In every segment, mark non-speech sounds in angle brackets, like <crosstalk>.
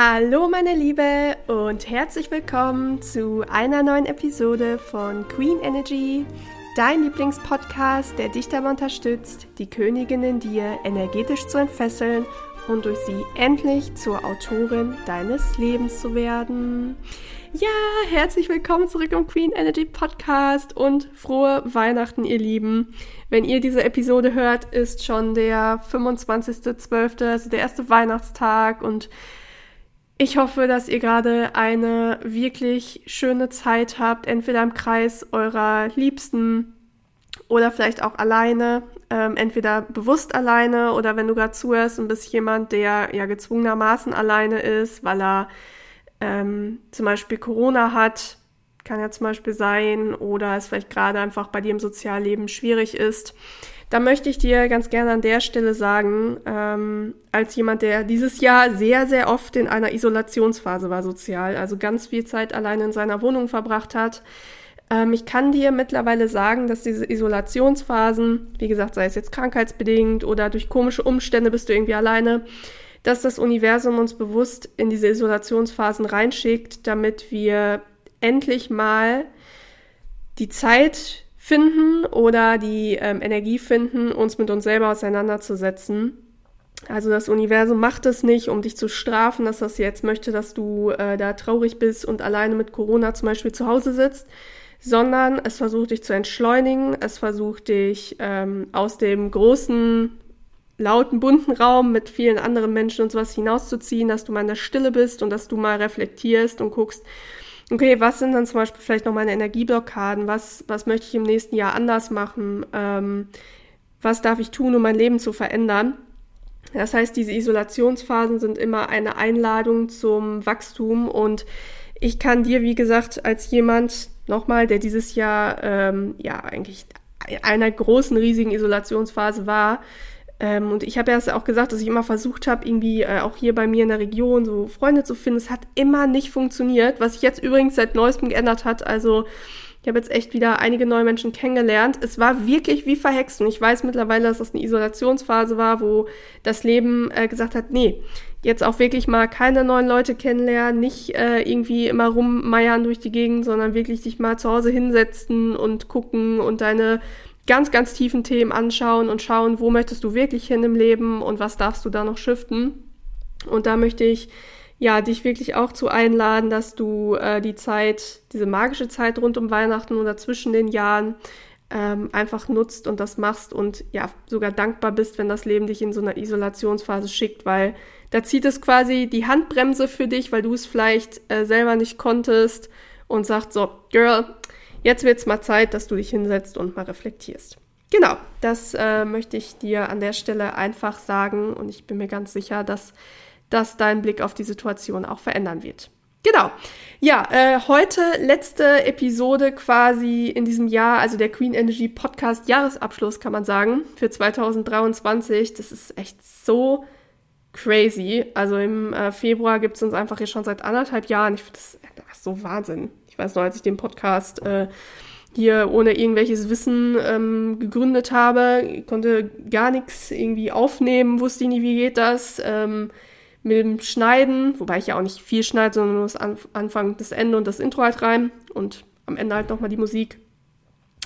Hallo meine Liebe und herzlich willkommen zu einer neuen Episode von Queen Energy, dein Lieblingspodcast, der dich dabei unterstützt, die Königin in dir energetisch zu entfesseln und durch sie endlich zur Autorin deines Lebens zu werden. Ja, herzlich willkommen zurück im Queen Energy Podcast und frohe Weihnachten, ihr Lieben. Wenn ihr diese Episode hört, ist schon der 25.12., also der erste Weihnachtstag und ich hoffe, dass ihr gerade eine wirklich schöne Zeit habt, entweder im Kreis eurer Liebsten oder vielleicht auch alleine, ähm, entweder bewusst alleine oder wenn du gerade zuhörst und bist jemand, der ja gezwungenermaßen alleine ist, weil er ähm, zum Beispiel Corona hat, kann ja zum Beispiel sein, oder es vielleicht gerade einfach bei dir im Sozialleben schwierig ist da möchte ich dir ganz gerne an der Stelle sagen, ähm, als jemand, der dieses Jahr sehr, sehr oft in einer Isolationsphase war sozial, also ganz viel Zeit allein in seiner Wohnung verbracht hat, ähm, ich kann dir mittlerweile sagen, dass diese Isolationsphasen, wie gesagt, sei es jetzt krankheitsbedingt oder durch komische Umstände bist du irgendwie alleine, dass das Universum uns bewusst in diese Isolationsphasen reinschickt, damit wir endlich mal die Zeit finden oder die ähm, Energie finden, uns mit uns selber auseinanderzusetzen. Also das Universum macht es nicht, um dich zu strafen, dass das jetzt möchte, dass du äh, da traurig bist und alleine mit Corona zum Beispiel zu Hause sitzt, sondern es versucht dich zu entschleunigen, es versucht dich ähm, aus dem großen, lauten, bunten Raum mit vielen anderen Menschen und sowas hinauszuziehen, dass du mal in der Stille bist und dass du mal reflektierst und guckst, okay, was sind dann zum Beispiel vielleicht noch meine Energieblockaden? Was, was möchte ich im nächsten Jahr anders machen? Ähm, was darf ich tun, um mein Leben zu verändern? Das heißt, diese Isolationsphasen sind immer eine Einladung zum Wachstum und ich kann dir, wie gesagt, als jemand nochmal, der dieses Jahr ähm, ja eigentlich einer großen, riesigen Isolationsphase war, ähm, und ich habe ja auch gesagt, dass ich immer versucht habe, irgendwie äh, auch hier bei mir in der Region so Freunde zu finden. Es hat immer nicht funktioniert, was sich jetzt übrigens seit neuestem geändert hat. Also ich habe jetzt echt wieder einige neue Menschen kennengelernt. Es war wirklich wie verhext und ich weiß mittlerweile, dass das eine Isolationsphase war, wo das Leben äh, gesagt hat, nee, jetzt auch wirklich mal keine neuen Leute kennenlernen, nicht äh, irgendwie immer rummeiern durch die Gegend, sondern wirklich dich mal zu Hause hinsetzen und gucken und deine ganz, ganz tiefen Themen anschauen und schauen, wo möchtest du wirklich hin im Leben und was darfst du da noch shiften. Und da möchte ich ja dich wirklich auch zu einladen, dass du äh, die Zeit, diese magische Zeit rund um Weihnachten oder zwischen den Jahren ähm, einfach nutzt und das machst und ja sogar dankbar bist, wenn das Leben dich in so einer Isolationsphase schickt, weil da zieht es quasi die Handbremse für dich, weil du es vielleicht äh, selber nicht konntest und sagt so, Girl, Jetzt wird es mal Zeit, dass du dich hinsetzt und mal reflektierst. Genau, das äh, möchte ich dir an der Stelle einfach sagen und ich bin mir ganz sicher, dass das deinen Blick auf die Situation auch verändern wird. Genau. Ja, äh, heute letzte Episode quasi in diesem Jahr, also der Queen Energy Podcast Jahresabschluss, kann man sagen, für 2023. Das ist echt so crazy. Also im äh, Februar gibt es uns einfach hier schon seit anderthalb Jahren. Ich finde das, das so Wahnsinn. Ich weiß noch, als ich den Podcast äh, hier ohne irgendwelches Wissen ähm, gegründet habe, konnte gar nichts irgendwie aufnehmen, wusste nie, wie geht das. Ähm, mit dem Schneiden, wobei ich ja auch nicht viel schneide, sondern nur das Anfang, das Ende und das Intro halt rein und am Ende halt nochmal die Musik.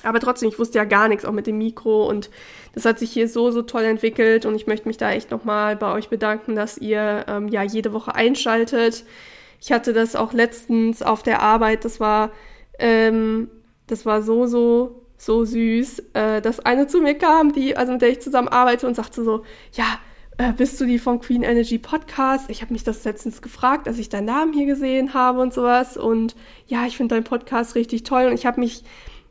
Aber trotzdem, ich wusste ja gar nichts, auch mit dem Mikro und das hat sich hier so, so toll entwickelt und ich möchte mich da echt nochmal bei euch bedanken, dass ihr ähm, ja jede Woche einschaltet. Ich hatte das auch letztens auf der Arbeit, das war, ähm, das war so, so, so süß, äh, dass eine zu mir kam, die, also mit der ich zusammen arbeite und sagte so, ja, äh, bist du die vom Queen Energy Podcast? Ich habe mich das letztens gefragt, als ich deinen Namen hier gesehen habe und sowas. Und ja, ich finde deinen Podcast richtig toll und ich habe mich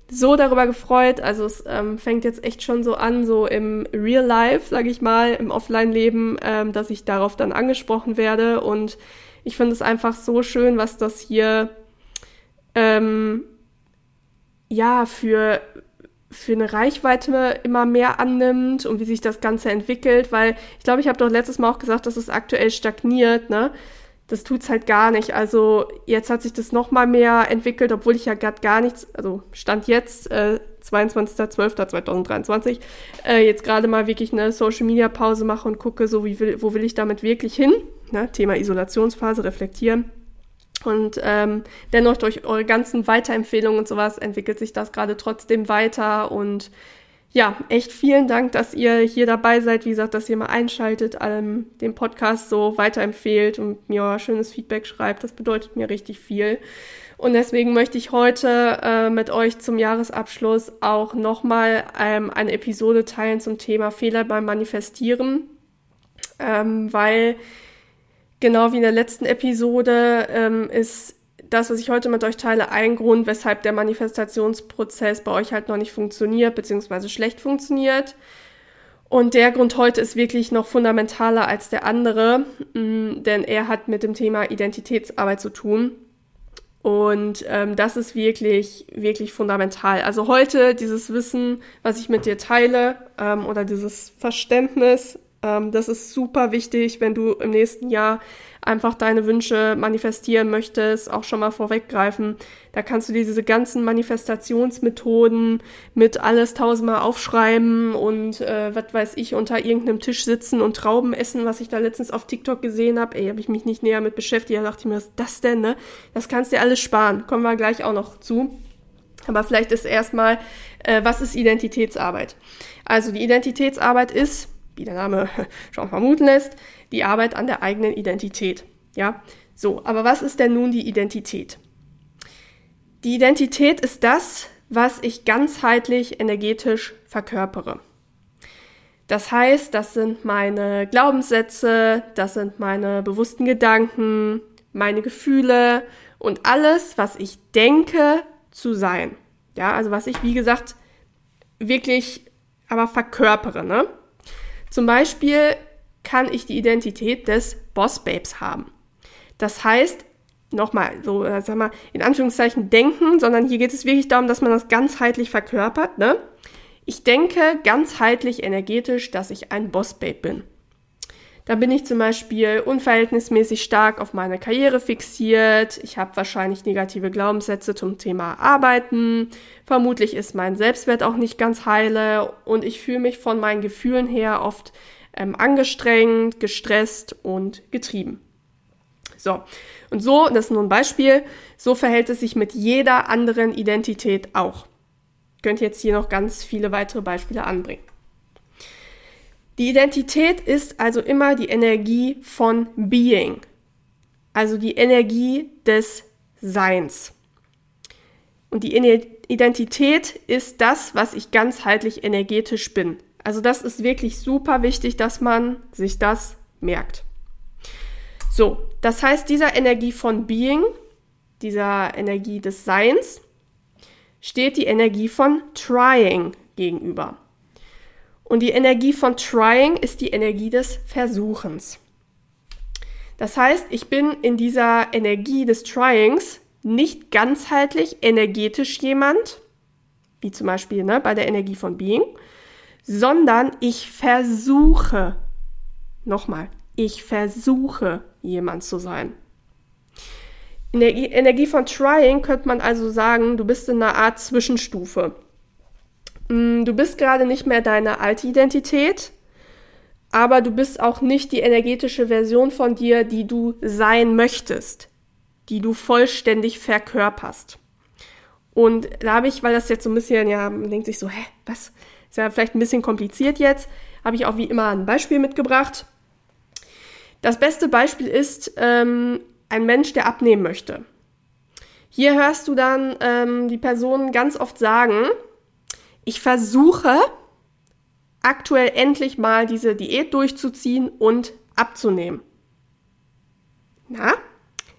so darüber gefreut. Also es ähm, fängt jetzt echt schon so an, so im Real Life, sage ich mal, im Offline-Leben, ähm, dass ich darauf dann angesprochen werde und ich finde es einfach so schön, was das hier ähm, ja für für eine Reichweite immer mehr annimmt und wie sich das Ganze entwickelt, weil ich glaube, ich habe doch letztes Mal auch gesagt, dass es aktuell stagniert, ne? Das tut's halt gar nicht. Also jetzt hat sich das noch mal mehr entwickelt, obwohl ich ja gerade gar nichts, also stand jetzt äh, 22.12.2023, äh, jetzt gerade mal wirklich eine Social Media Pause mache und gucke, so wie will, wo will ich damit wirklich hin? Ne, Thema Isolationsphase, reflektieren. Und ähm, dennoch durch eure ganzen Weiterempfehlungen und sowas entwickelt sich das gerade trotzdem weiter. Und ja, echt vielen Dank, dass ihr hier dabei seid. Wie gesagt, dass ihr mal einschaltet, ähm, den Podcast so weiterempfehlt und mir euer schönes Feedback schreibt. Das bedeutet mir richtig viel. Und deswegen möchte ich heute äh, mit euch zum Jahresabschluss auch nochmal ähm, eine Episode teilen zum Thema Fehler beim Manifestieren, ähm, weil genau wie in der letzten Episode ähm, ist das, was ich heute mit euch teile, ein Grund, weshalb der Manifestationsprozess bei euch halt noch nicht funktioniert, beziehungsweise schlecht funktioniert. Und der Grund heute ist wirklich noch fundamentaler als der andere, mm, denn er hat mit dem Thema Identitätsarbeit zu tun. Und ähm, das ist wirklich, wirklich fundamental. Also heute dieses Wissen, was ich mit dir teile, ähm, oder dieses Verständnis, ähm, das ist super wichtig, wenn du im nächsten Jahr einfach deine Wünsche manifestieren möchtest, auch schon mal vorweggreifen. Da kannst du diese ganzen Manifestationsmethoden mit alles tausendmal aufschreiben und äh, was weiß ich, unter irgendeinem Tisch sitzen und Trauben essen, was ich da letztens auf TikTok gesehen habe. Ey, habe ich mich nicht näher mit beschäftigt. Da dachte ich mir, was ist das denn, ne? Das kannst du dir alles sparen. Kommen wir gleich auch noch zu. Aber vielleicht ist erstmal, äh, was ist Identitätsarbeit? Also die Identitätsarbeit ist, wie der Name <laughs> schon vermuten lässt, die Arbeit an der eigenen Identität. Ja, so, aber was ist denn nun die Identität? Die Identität ist das, was ich ganzheitlich energetisch verkörpere. Das heißt, das sind meine Glaubenssätze, das sind meine bewussten Gedanken, meine Gefühle und alles, was ich denke zu sein. Ja, also was ich, wie gesagt, wirklich aber verkörpere. Ne? Zum Beispiel kann ich die Identität des Boss Babes haben. Das heißt, nochmal, so, äh, sag mal, in Anführungszeichen denken, sondern hier geht es wirklich darum, dass man das ganzheitlich verkörpert, ne? Ich denke ganzheitlich energetisch, dass ich ein Boss Babe bin. Da bin ich zum Beispiel unverhältnismäßig stark auf meine Karriere fixiert. Ich habe wahrscheinlich negative Glaubenssätze zum Thema Arbeiten. Vermutlich ist mein Selbstwert auch nicht ganz heile und ich fühle mich von meinen Gefühlen her oft ähm, angestrengt, gestresst und getrieben. So, und so, das ist nur ein Beispiel, so verhält es sich mit jeder anderen Identität auch. Ich könnte jetzt hier noch ganz viele weitere Beispiele anbringen. Die Identität ist also immer die Energie von Being, also die Energie des Seins. Und die Identität ist das, was ich ganzheitlich energetisch bin. Also das ist wirklich super wichtig, dass man sich das merkt. So, das heißt, dieser Energie von Being, dieser Energie des Seins, steht die Energie von Trying gegenüber. Und die Energie von Trying ist die Energie des Versuchens. Das heißt, ich bin in dieser Energie des Tryings nicht ganzheitlich energetisch jemand, wie zum Beispiel ne, bei der Energie von Being, sondern ich versuche, nochmal, ich versuche jemand zu sein. In der Energie von Trying könnte man also sagen, du bist in einer Art Zwischenstufe. Mm, du bist gerade nicht mehr deine alte Identität, aber du bist auch nicht die energetische Version von dir, die du sein möchtest, die du vollständig verkörperst. Und da habe ich, weil das jetzt so ein bisschen, ja, man denkt sich so, hä, was? Ist ja vielleicht ein bisschen kompliziert jetzt. Habe ich auch wie immer ein Beispiel mitgebracht. Das beste Beispiel ist ähm, ein Mensch, der abnehmen möchte. Hier hörst du dann ähm, die Person ganz oft sagen, ich versuche aktuell endlich mal diese Diät durchzuziehen und abzunehmen. Na,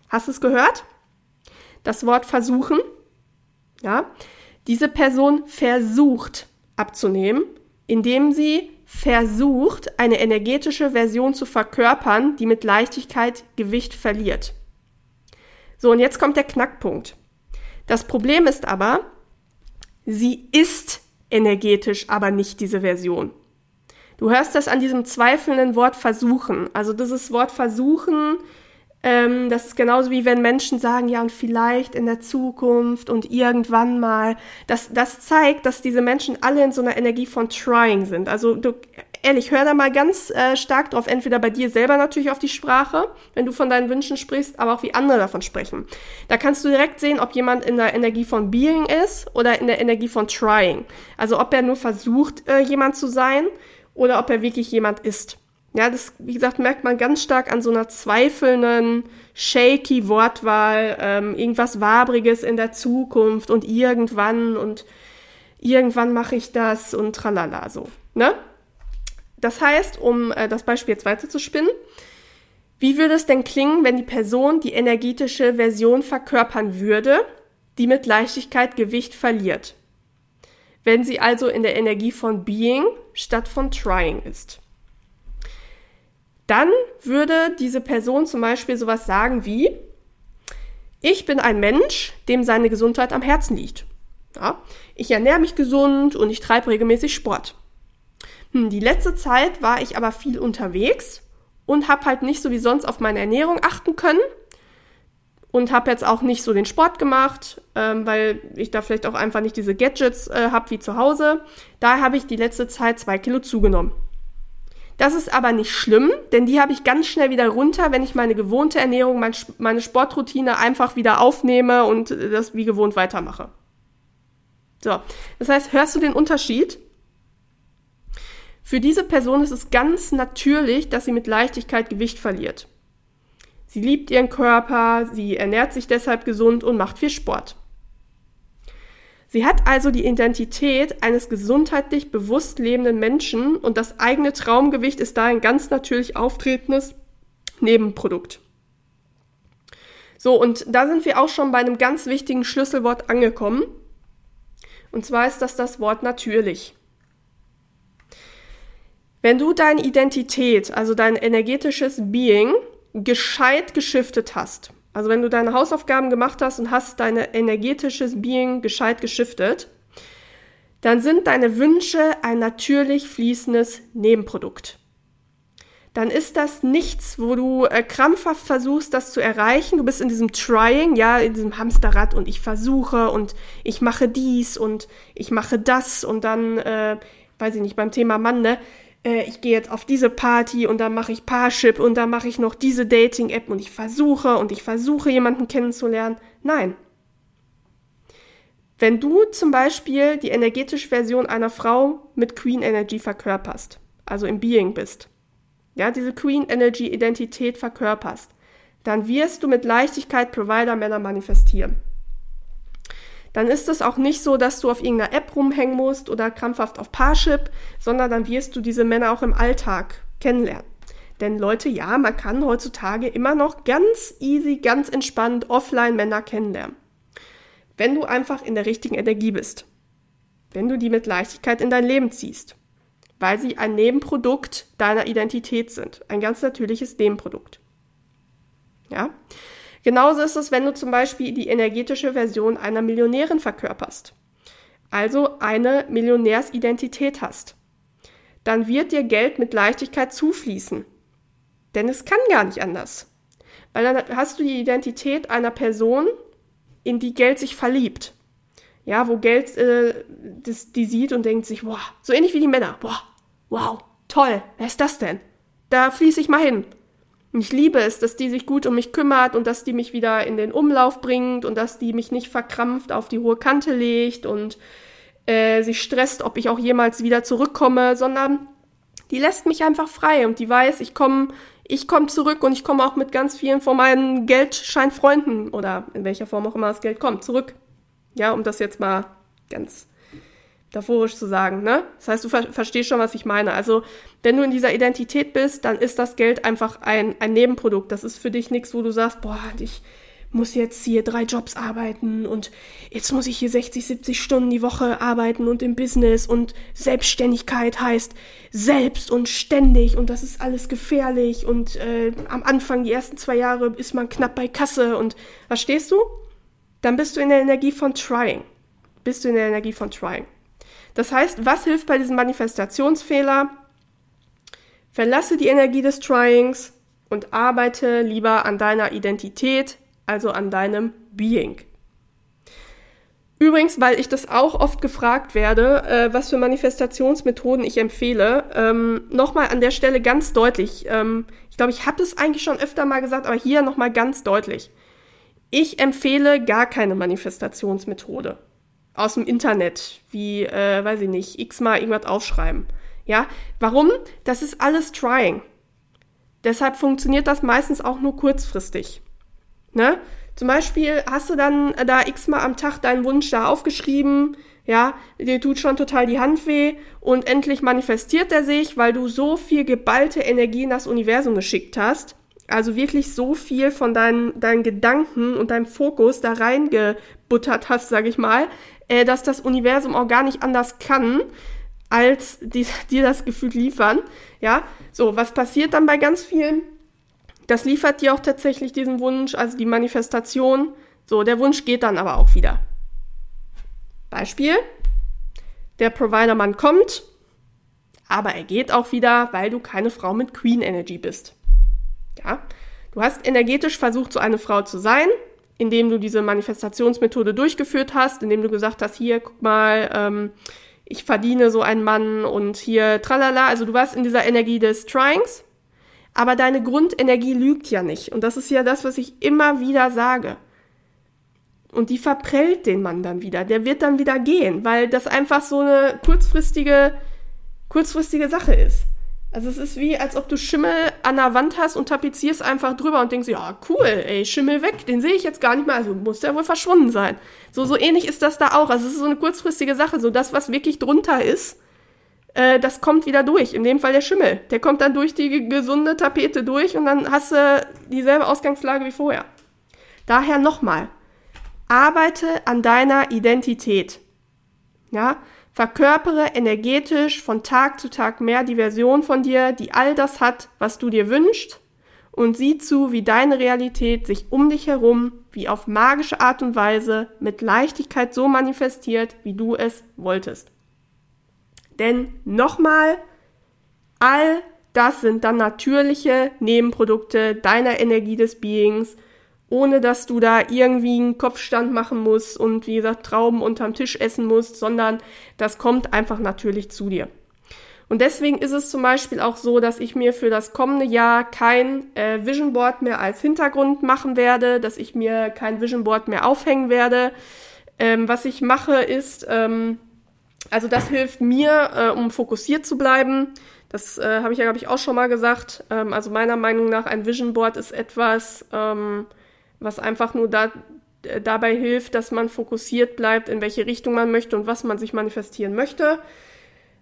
hast du es gehört? Das Wort versuchen. Ja, diese Person versucht abzunehmen, indem sie versucht, eine energetische Version zu verkörpern, die mit Leichtigkeit Gewicht verliert. So, und jetzt kommt der Knackpunkt. Das Problem ist aber, sie ist energetisch aber nicht diese Version. Du hörst das an diesem zweifelnden Wort versuchen. Also dieses Wort versuchen ähm, das ist genauso wie wenn Menschen sagen, ja, und vielleicht in der Zukunft und irgendwann mal. Das, das zeigt, dass diese Menschen alle in so einer Energie von trying sind. Also du, ehrlich, hör da mal ganz äh, stark drauf, entweder bei dir selber natürlich auf die Sprache, wenn du von deinen Wünschen sprichst, aber auch wie andere davon sprechen. Da kannst du direkt sehen, ob jemand in der Energie von Being ist oder in der Energie von Trying. Also ob er nur versucht, äh, jemand zu sein oder ob er wirklich jemand ist. Ja, das, wie gesagt, merkt man ganz stark an so einer zweifelnden, shaky Wortwahl, ähm, irgendwas Wabriges in der Zukunft und irgendwann und irgendwann mache ich das und tralala so. Ne? Das heißt, um äh, das Beispiel jetzt weiter zu spinnen, wie würde es denn klingen, wenn die Person die energetische Version verkörpern würde, die mit Leichtigkeit Gewicht verliert? Wenn sie also in der Energie von Being statt von Trying ist. Dann würde diese Person zum Beispiel sowas sagen wie, ich bin ein Mensch, dem seine Gesundheit am Herzen liegt. Ja, ich ernähre mich gesund und ich treibe regelmäßig Sport. Hm, die letzte Zeit war ich aber viel unterwegs und habe halt nicht so wie sonst auf meine Ernährung achten können und habe jetzt auch nicht so den Sport gemacht, ähm, weil ich da vielleicht auch einfach nicht diese Gadgets äh, habe wie zu Hause. Da habe ich die letzte Zeit zwei Kilo zugenommen. Das ist aber nicht schlimm, denn die habe ich ganz schnell wieder runter, wenn ich meine gewohnte Ernährung, mein, meine Sportroutine einfach wieder aufnehme und das wie gewohnt weitermache. So, das heißt, hörst du den Unterschied? Für diese Person ist es ganz natürlich, dass sie mit Leichtigkeit Gewicht verliert. Sie liebt ihren Körper, sie ernährt sich deshalb gesund und macht viel Sport. Sie hat also die Identität eines gesundheitlich bewusst lebenden Menschen und das eigene Traumgewicht ist da ein ganz natürlich auftretendes Nebenprodukt. So, und da sind wir auch schon bei einem ganz wichtigen Schlüsselwort angekommen. Und zwar ist das das Wort natürlich. Wenn du deine Identität, also dein energetisches Being, gescheit geschiftet hast, also wenn du deine Hausaufgaben gemacht hast und hast dein energetisches Being gescheit geschiftet, dann sind deine Wünsche ein natürlich fließendes Nebenprodukt. Dann ist das nichts, wo du äh, krampfhaft versuchst, das zu erreichen. Du bist in diesem Trying, ja, in diesem Hamsterrad und ich versuche und ich mache dies und ich mache das und dann, äh, weiß ich nicht, beim Thema Mann, ne, äh, ich gehe jetzt auf diese Party und dann mache ich Parship und dann mache ich noch diese Dating-App und ich versuche und ich versuche jemanden kennenzulernen. Nein. Wenn du zum Beispiel die energetische Version einer Frau mit Queen Energy verkörperst, also im Being bist, ja, diese Queen Energy Identität verkörperst, dann wirst du mit Leichtigkeit Provider Männer manifestieren dann ist es auch nicht so, dass du auf irgendeiner App rumhängen musst oder krampfhaft auf Parship, sondern dann wirst du diese Männer auch im Alltag kennenlernen. Denn Leute, ja, man kann heutzutage immer noch ganz easy, ganz entspannt offline Männer kennenlernen. Wenn du einfach in der richtigen Energie bist. Wenn du die mit Leichtigkeit in dein Leben ziehst. Weil sie ein Nebenprodukt deiner Identität sind. Ein ganz natürliches Nebenprodukt. Ja? Genauso ist es, wenn du zum Beispiel die energetische Version einer Millionärin verkörperst. Also eine Millionärsidentität hast. Dann wird dir Geld mit Leichtigkeit zufließen. Denn es kann gar nicht anders. Weil dann hast du die Identität einer Person, in die Geld sich verliebt. Ja, wo Geld äh, das, die sieht und denkt sich, wow, so ähnlich wie die Männer, wow, wow, toll, wer ist das denn? Da fließe ich mal hin. Ich liebe es, dass die sich gut um mich kümmert und dass die mich wieder in den Umlauf bringt und dass die mich nicht verkrampft auf die hohe Kante legt und äh, sich stresst, ob ich auch jemals wieder zurückkomme, sondern die lässt mich einfach frei und die weiß, ich komme ich komm zurück und ich komme auch mit ganz vielen von meinen Geldscheinfreunden oder in welcher Form auch immer das Geld kommt, zurück. Ja, um das jetzt mal ganz metaphorisch zu sagen, ne? Das heißt, du ver verstehst schon, was ich meine. Also, wenn du in dieser Identität bist, dann ist das Geld einfach ein, ein Nebenprodukt. Das ist für dich nichts, wo du sagst, boah, ich muss jetzt hier drei Jobs arbeiten und jetzt muss ich hier 60, 70 Stunden die Woche arbeiten und im Business und Selbstständigkeit heißt selbst und ständig und das ist alles gefährlich und äh, am Anfang, die ersten zwei Jahre, ist man knapp bei Kasse und verstehst du? Dann bist du in der Energie von Trying. Bist du in der Energie von Trying. Das heißt, was hilft bei diesem Manifestationsfehler? Verlasse die Energie des Tryings und arbeite lieber an deiner Identität, also an deinem Being. Übrigens, weil ich das auch oft gefragt werde, äh, was für Manifestationsmethoden ich empfehle, ähm, nochmal an der Stelle ganz deutlich. Ähm, ich glaube, ich habe es eigentlich schon öfter mal gesagt, aber hier nochmal ganz deutlich. Ich empfehle gar keine Manifestationsmethode aus dem Internet, wie, äh, weiß ich nicht, x-mal irgendwas aufschreiben. Ja, warum? Das ist alles Trying. Deshalb funktioniert das meistens auch nur kurzfristig. Ne? Zum Beispiel hast du dann da x-mal am Tag deinen Wunsch da aufgeschrieben, ja, dir tut schon total die Hand weh und endlich manifestiert er sich, weil du so viel geballte Energie in das Universum geschickt hast. Also wirklich so viel von deinen, deinen Gedanken und deinem Fokus da reingebuttert hast, sag ich mal, äh, dass das Universum auch gar nicht anders kann, als die, <laughs> dir das Gefühl liefern. Ja, so, was passiert dann bei ganz vielen? Das liefert dir auch tatsächlich diesen Wunsch, also die Manifestation. So, der Wunsch geht dann aber auch wieder. Beispiel, der Provider-Mann kommt, aber er geht auch wieder, weil du keine Frau mit Queen Energy bist. Ja, du hast energetisch versucht, so eine Frau zu sein, indem du diese Manifestationsmethode durchgeführt hast, indem du gesagt hast, hier, guck mal, ähm, ich verdiene so einen Mann und hier, tralala. Also du warst in dieser Energie des Tryings, aber deine Grundenergie lügt ja nicht. Und das ist ja das, was ich immer wieder sage. Und die verprellt den Mann dann wieder. Der wird dann wieder gehen, weil das einfach so eine kurzfristige, kurzfristige Sache ist. Also es ist wie, als ob du Schimmel an der Wand hast und tapezierst einfach drüber und denkst, ja, cool, ey, Schimmel weg, den sehe ich jetzt gar nicht mehr, also muss der wohl verschwunden sein. So, so ähnlich ist das da auch. Also es ist so eine kurzfristige Sache. So das, was wirklich drunter ist, äh, das kommt wieder durch. In dem Fall der Schimmel. Der kommt dann durch die gesunde Tapete durch und dann hast du dieselbe Ausgangslage wie vorher. Daher nochmal. Arbeite an deiner Identität. Ja, Verkörpere energetisch von Tag zu Tag mehr die Version von dir, die all das hat, was du dir wünschst, und sieh zu, wie deine Realität sich um dich herum, wie auf magische Art und Weise, mit Leichtigkeit so manifestiert, wie du es wolltest. Denn nochmal, all das sind dann natürliche Nebenprodukte deiner Energie des Beings, ohne dass du da irgendwie einen Kopfstand machen musst und wie gesagt Trauben unterm Tisch essen musst, sondern das kommt einfach natürlich zu dir. Und deswegen ist es zum Beispiel auch so, dass ich mir für das kommende Jahr kein äh, Vision Board mehr als Hintergrund machen werde, dass ich mir kein Vision Board mehr aufhängen werde. Ähm, was ich mache ist, ähm, also das hilft mir, äh, um fokussiert zu bleiben. Das äh, habe ich ja, glaube ich, auch schon mal gesagt. Ähm, also meiner Meinung nach, ein Vision Board ist etwas, ähm, was einfach nur da, äh, dabei hilft, dass man fokussiert bleibt, in welche Richtung man möchte und was man sich manifestieren möchte.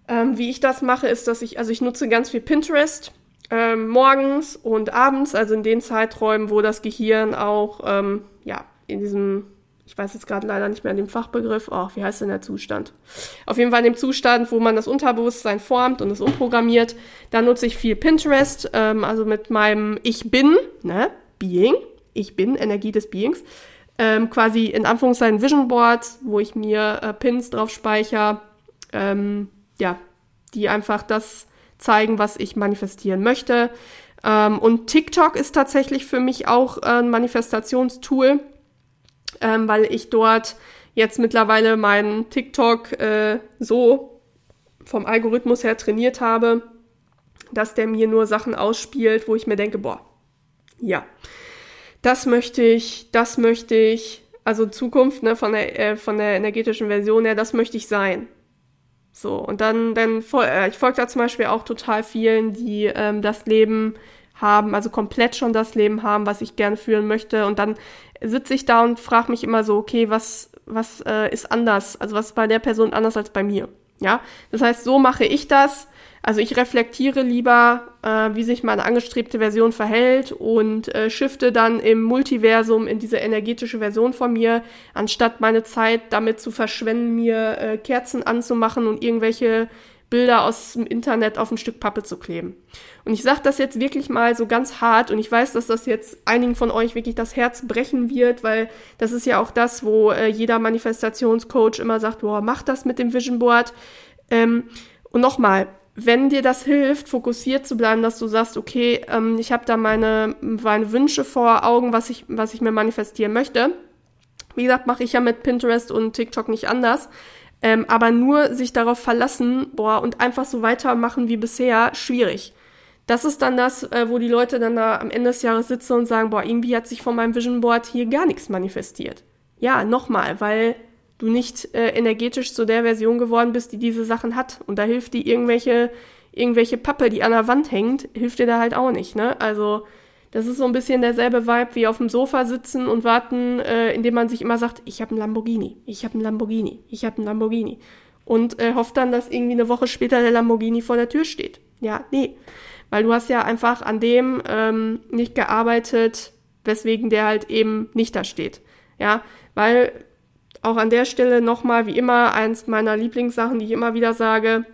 Ähm, wie ich das mache, ist, dass ich, also ich nutze ganz viel Pinterest ähm, morgens und abends, also in den Zeiträumen, wo das Gehirn auch, ähm, ja, in diesem, ich weiß jetzt gerade leider nicht mehr den Fachbegriff, oh, wie heißt denn der Zustand? Auf jeden Fall in dem Zustand, wo man das Unterbewusstsein formt und es umprogrammiert, da nutze ich viel Pinterest, ähm, also mit meinem Ich Bin, ne, Being, ich bin, Energie des Beings, ähm, quasi in Anführungszeichen Vision Boards, wo ich mir äh, Pins drauf speichere, ähm, ja, die einfach das zeigen, was ich manifestieren möchte. Ähm, und TikTok ist tatsächlich für mich auch äh, ein Manifestationstool, ähm, weil ich dort jetzt mittlerweile meinen TikTok äh, so vom Algorithmus her trainiert habe, dass der mir nur Sachen ausspielt, wo ich mir denke, boah, ja, das möchte ich, das möchte ich, also Zukunft ne, von, der, äh, von der energetischen Version her, das möchte ich sein. So, und dann, dann äh, ich folge da zum Beispiel auch total vielen, die ähm, das Leben haben, also komplett schon das Leben haben, was ich gerne führen möchte. Und dann sitze ich da und frage mich immer so, okay, was, was äh, ist anders? Also was ist bei der Person anders als bei mir? Ja, das heißt, so mache ich das. Also ich reflektiere lieber, äh, wie sich meine angestrebte Version verhält und äh, shifte dann im Multiversum in diese energetische Version von mir, anstatt meine Zeit damit zu verschwenden, mir äh, Kerzen anzumachen und irgendwelche Bilder aus dem Internet auf ein Stück Pappe zu kleben. Und ich sage das jetzt wirklich mal so ganz hart und ich weiß, dass das jetzt einigen von euch wirklich das Herz brechen wird, weil das ist ja auch das, wo äh, jeder Manifestationscoach immer sagt, boah, mach das mit dem Vision Board. Ähm, und nochmal, wenn dir das hilft, fokussiert zu bleiben, dass du sagst, okay, ähm, ich habe da meine, meine Wünsche vor Augen, was ich, was ich mir manifestieren möchte. Wie gesagt, mache ich ja mit Pinterest und TikTok nicht anders. Ähm, aber nur sich darauf verlassen, boah, und einfach so weitermachen wie bisher, schwierig. Das ist dann das, äh, wo die Leute dann da am Ende des Jahres sitzen und sagen, boah, irgendwie hat sich von meinem Vision Board hier gar nichts manifestiert. Ja, nochmal, weil du nicht äh, energetisch zu der Version geworden bist, die diese Sachen hat. Und da hilft dir irgendwelche, irgendwelche Pappe, die an der Wand hängt, hilft dir da halt auch nicht, ne? Also, das ist so ein bisschen derselbe Vibe wie auf dem Sofa sitzen und warten, äh, indem man sich immer sagt, ich habe einen Lamborghini, ich habe einen Lamborghini, ich habe einen Lamborghini. Und äh, hofft dann, dass irgendwie eine Woche später der Lamborghini vor der Tür steht. Ja, nee. Weil du hast ja einfach an dem ähm, nicht gearbeitet, weswegen der halt eben nicht da steht. Ja, weil auch an der Stelle nochmal, wie immer, eins meiner Lieblingssachen, die ich immer wieder sage,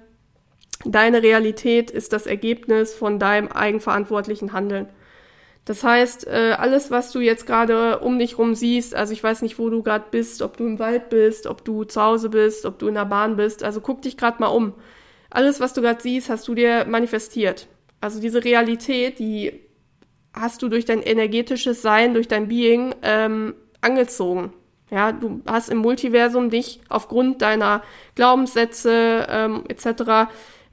deine Realität ist das Ergebnis von deinem eigenverantwortlichen Handeln. Das heißt, äh, alles, was du jetzt gerade um dich rum siehst, also ich weiß nicht, wo du gerade bist, ob du im Wald bist, ob du zu Hause bist, ob du in der Bahn bist, also guck dich gerade mal um. Alles, was du gerade siehst, hast du dir manifestiert. Also diese Realität, die hast du durch dein energetisches Sein, durch dein Being ähm, angezogen. Ja, du hast im Multiversum dich aufgrund deiner Glaubenssätze ähm, etc.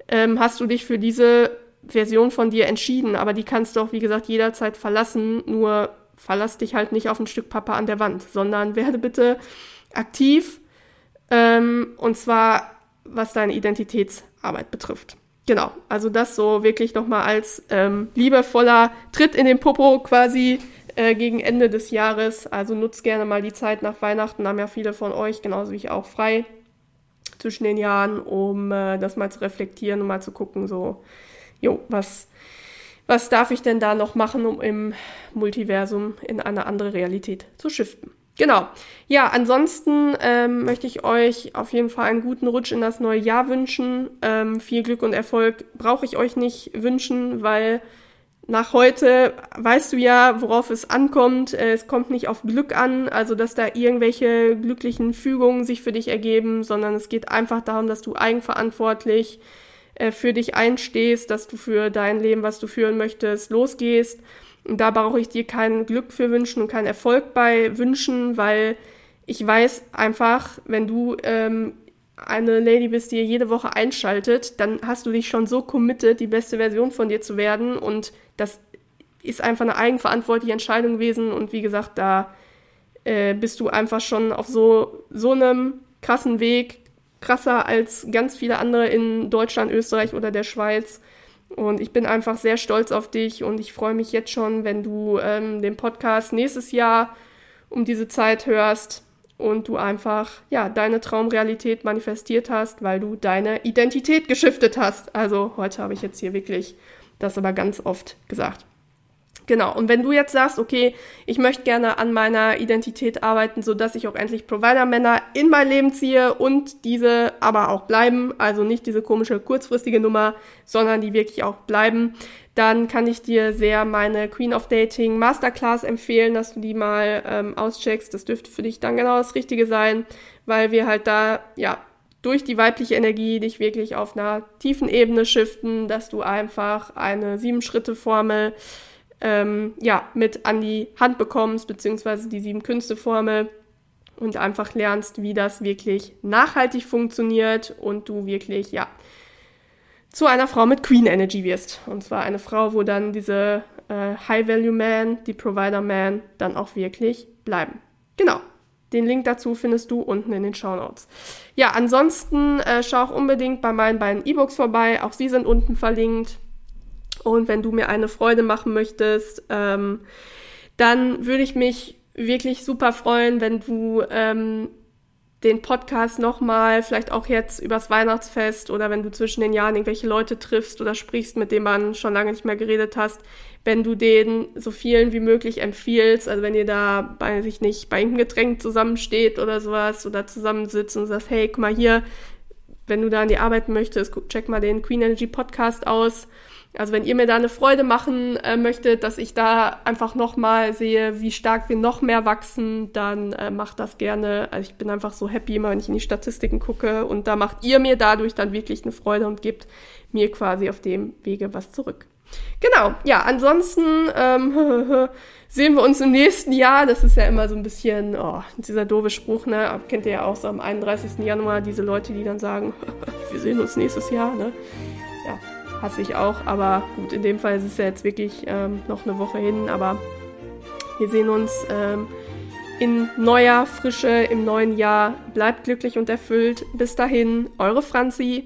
Ähm, hast du dich für diese Version von dir entschieden, aber die kannst du auch, wie gesagt, jederzeit verlassen. Nur verlass dich halt nicht auf ein Stück Papa an der Wand, sondern werde bitte aktiv ähm, und zwar was deine Identitätsarbeit betrifft. Genau, also das so wirklich nochmal als ähm, liebevoller Tritt in den Popo quasi äh, gegen Ende des Jahres. Also nutzt gerne mal die Zeit nach Weihnachten, haben ja viele von euch, genauso wie ich auch, frei zwischen den Jahren, um äh, das mal zu reflektieren und mal zu gucken, so jo, was, was darf ich denn da noch machen, um im Multiversum in eine andere Realität zu shiften? Genau. Ja, ansonsten ähm, möchte ich euch auf jeden Fall einen guten Rutsch in das neue Jahr wünschen. Ähm, viel Glück und Erfolg brauche ich euch nicht wünschen, weil nach heute weißt du ja, worauf es ankommt. Äh, es kommt nicht auf Glück an, also dass da irgendwelche glücklichen Fügungen sich für dich ergeben, sondern es geht einfach darum, dass du eigenverantwortlich äh, für dich einstehst, dass du für dein Leben, was du führen möchtest, losgehst. Und da brauche ich dir kein Glück für wünschen und keinen Erfolg bei wünschen, weil ich weiß einfach, wenn du ähm, eine Lady bist, die jede Woche einschaltet, dann hast du dich schon so committed, die beste Version von dir zu werden. Und das ist einfach eine eigenverantwortliche Entscheidung gewesen. Und wie gesagt, da äh, bist du einfach schon auf so, so einem krassen Weg, krasser als ganz viele andere in Deutschland, Österreich oder der Schweiz. Und ich bin einfach sehr stolz auf dich und ich freue mich jetzt schon, wenn du ähm, den Podcast nächstes Jahr um diese Zeit hörst und du einfach ja deine Traumrealität manifestiert hast, weil du deine Identität geschiftet hast. Also heute habe ich jetzt hier wirklich das aber ganz oft gesagt. Genau, und wenn du jetzt sagst, okay, ich möchte gerne an meiner Identität arbeiten, sodass ich auch endlich Provider-Männer in mein Leben ziehe und diese aber auch bleiben, also nicht diese komische kurzfristige Nummer, sondern die wirklich auch bleiben, dann kann ich dir sehr meine Queen of Dating Masterclass empfehlen, dass du die mal ähm, auscheckst. Das dürfte für dich dann genau das Richtige sein, weil wir halt da, ja, durch die weibliche Energie dich wirklich auf einer tiefen Ebene shiften, dass du einfach eine Sieben-Schritte-Formel ähm, ja, mit an die Hand bekommst, beziehungsweise die sieben Künste-Formel und einfach lernst, wie das wirklich nachhaltig funktioniert und du wirklich, ja, zu einer Frau mit Queen Energy wirst. Und zwar eine Frau, wo dann diese äh, High-Value-Man, die Provider-Man dann auch wirklich bleiben. Genau. Den Link dazu findest du unten in den Show Notes. Ja, ansonsten äh, schau auch unbedingt bei meinen beiden E-Books vorbei. Auch sie sind unten verlinkt. Und wenn du mir eine Freude machen möchtest, ähm, dann würde ich mich wirklich super freuen, wenn du ähm, den Podcast nochmal, vielleicht auch jetzt übers Weihnachtsfest oder wenn du zwischen den Jahren irgendwelche Leute triffst oder sprichst, mit denen man schon lange nicht mehr geredet hast, wenn du den so vielen wie möglich empfiehlst, also wenn ihr da bei sich nicht bei irgendeinem Getränk zusammensteht oder sowas oder zusammensitzt und sagst, hey, guck mal hier, wenn du da an die arbeiten möchtest, check mal den Queen Energy Podcast aus also wenn ihr mir da eine Freude machen äh, möchtet, dass ich da einfach nochmal sehe, wie stark wir noch mehr wachsen, dann äh, macht das gerne. Also ich bin einfach so happy, immer wenn ich in die Statistiken gucke und da macht ihr mir dadurch dann wirklich eine Freude und gebt mir quasi auf dem Wege was zurück. Genau, ja, ansonsten ähm, <laughs> sehen wir uns im nächsten Jahr. Das ist ja immer so ein bisschen, oh, dieser doofe Spruch, ne? Kennt ihr ja auch so am 31. Januar, diese Leute, die dann sagen, <laughs> wir sehen uns nächstes Jahr, ne? Hasse ich auch, aber gut, in dem Fall ist es ja jetzt wirklich ähm, noch eine Woche hin, aber wir sehen uns ähm, in neuer Frische im neuen Jahr. Bleibt glücklich und erfüllt. Bis dahin, eure Franzi.